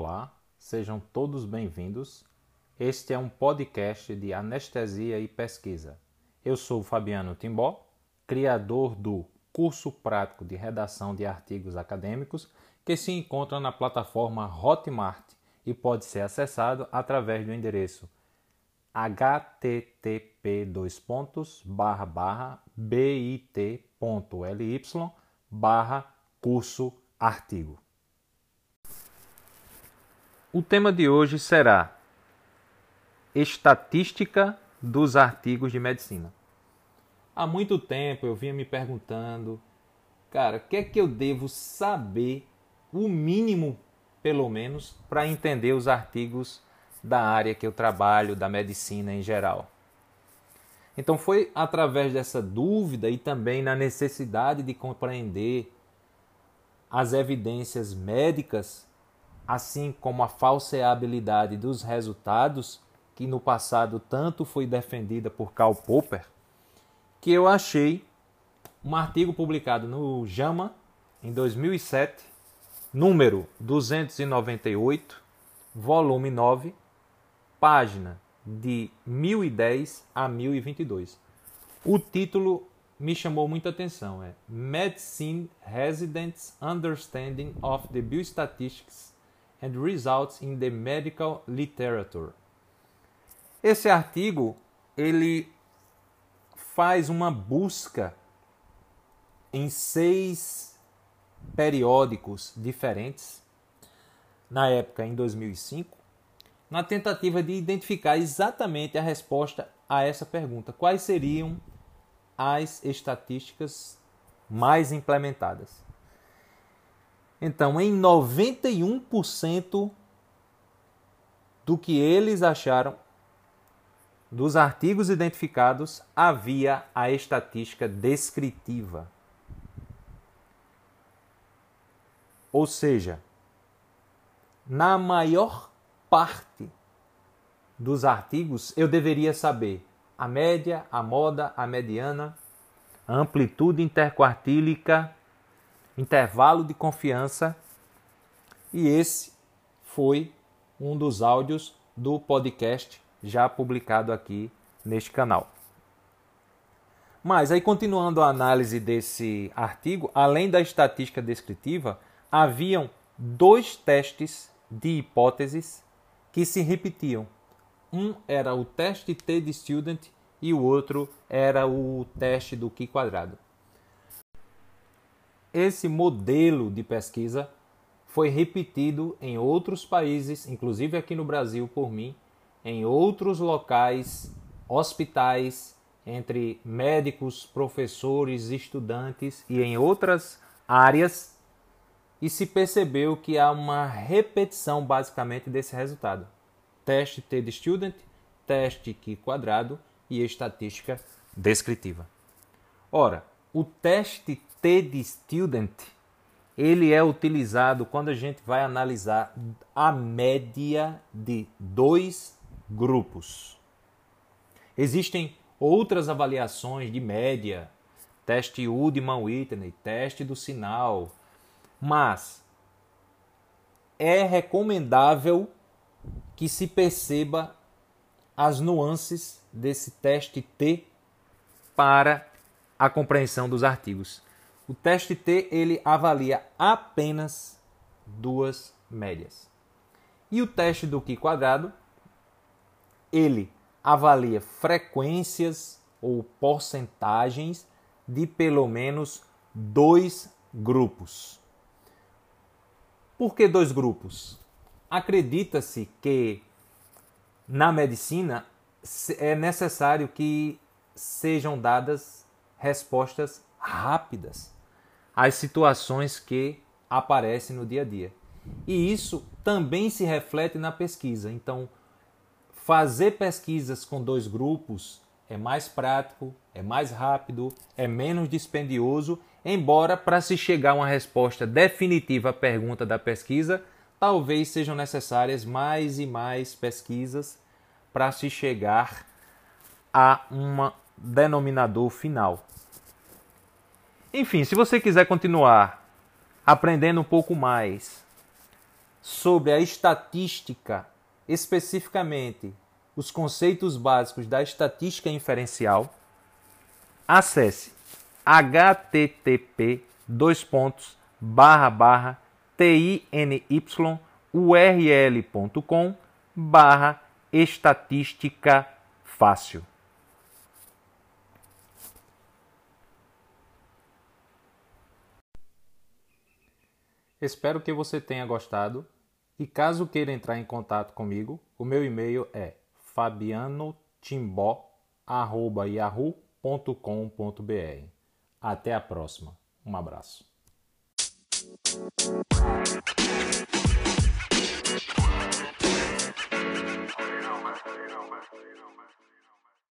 Olá, sejam todos bem-vindos. Este é um podcast de anestesia e pesquisa. Eu sou Fabiano Timbó, criador do curso prático de redação de artigos acadêmicos que se encontra na plataforma Hotmart e pode ser acessado através do endereço http bit.ly barra curso artigo. O tema de hoje será Estatística dos artigos de medicina. Há muito tempo eu vinha me perguntando, cara, o que é que eu devo saber, o mínimo pelo menos, para entender os artigos da área que eu trabalho, da medicina em geral. Então foi através dessa dúvida e também na necessidade de compreender as evidências médicas, assim como a falseabilidade dos resultados, que no passado tanto foi defendida por Karl Popper, que eu achei um artigo publicado no JAMA em 2007, número 298, volume 9, página de 1010 a 1022. O título me chamou muita atenção, é Medicine Residents Understanding of the Biostatistics and Results in the Medical Literature. Esse artigo, ele faz uma busca em seis periódicos diferentes, na época em 2005, na tentativa de identificar exatamente a resposta a essa pergunta: quais seriam as estatísticas mais implementadas? Então, em 91% do que eles acharam dos artigos identificados havia a estatística descritiva. Ou seja, na maior parte dos artigos, eu deveria saber a média, a moda, a mediana, a amplitude interquartílica, intervalo de confiança. E esse foi um dos áudios do podcast já publicado aqui neste canal. Mas aí continuando a análise desse artigo, além da estatística descritiva, haviam dois testes de hipóteses que se repetiam. Um era o teste T de Student e o outro era o teste do Q quadrado. Esse modelo de pesquisa foi repetido em outros países, inclusive aqui no Brasil por mim, em outros locais, hospitais, entre médicos, professores, estudantes e em outras áreas e se percebeu que há uma repetição basicamente desse resultado. Teste T de Student, teste Q quadrado e estatística descritiva. Ora, o teste De Student ele é utilizado quando a gente vai analisar a média de dois grupos. Existem outras avaliações de média, teste Udman-Whitney, teste do sinal, mas é recomendável que se perceba as nuances desse teste T para a compreensão dos artigos. O teste T ele avalia apenas duas médias. E o teste do Q quadrado ele avalia frequências ou porcentagens de pelo menos dois grupos. Por que dois grupos? Acredita-se que na medicina é necessário que sejam dadas respostas rápidas às situações que aparecem no dia a dia. E isso também se reflete na pesquisa. Então, fazer pesquisas com dois grupos é mais prático, é mais rápido, é menos dispendioso embora para se chegar a uma resposta definitiva à pergunta da pesquisa, talvez sejam necessárias mais e mais pesquisas para se chegar a um denominador final. Enfim, se você quiser continuar aprendendo um pouco mais sobre a estatística, especificamente os conceitos básicos da estatística inferencial, acesse http dois pontos, barra, barra, tinyurl.com barra estatística fácil. Espero que você tenha gostado e caso queira entrar em contato comigo, o meu e-mail é fabianotimbó@yahoo.com.br. Até a próxima. Um abraço. you know, man.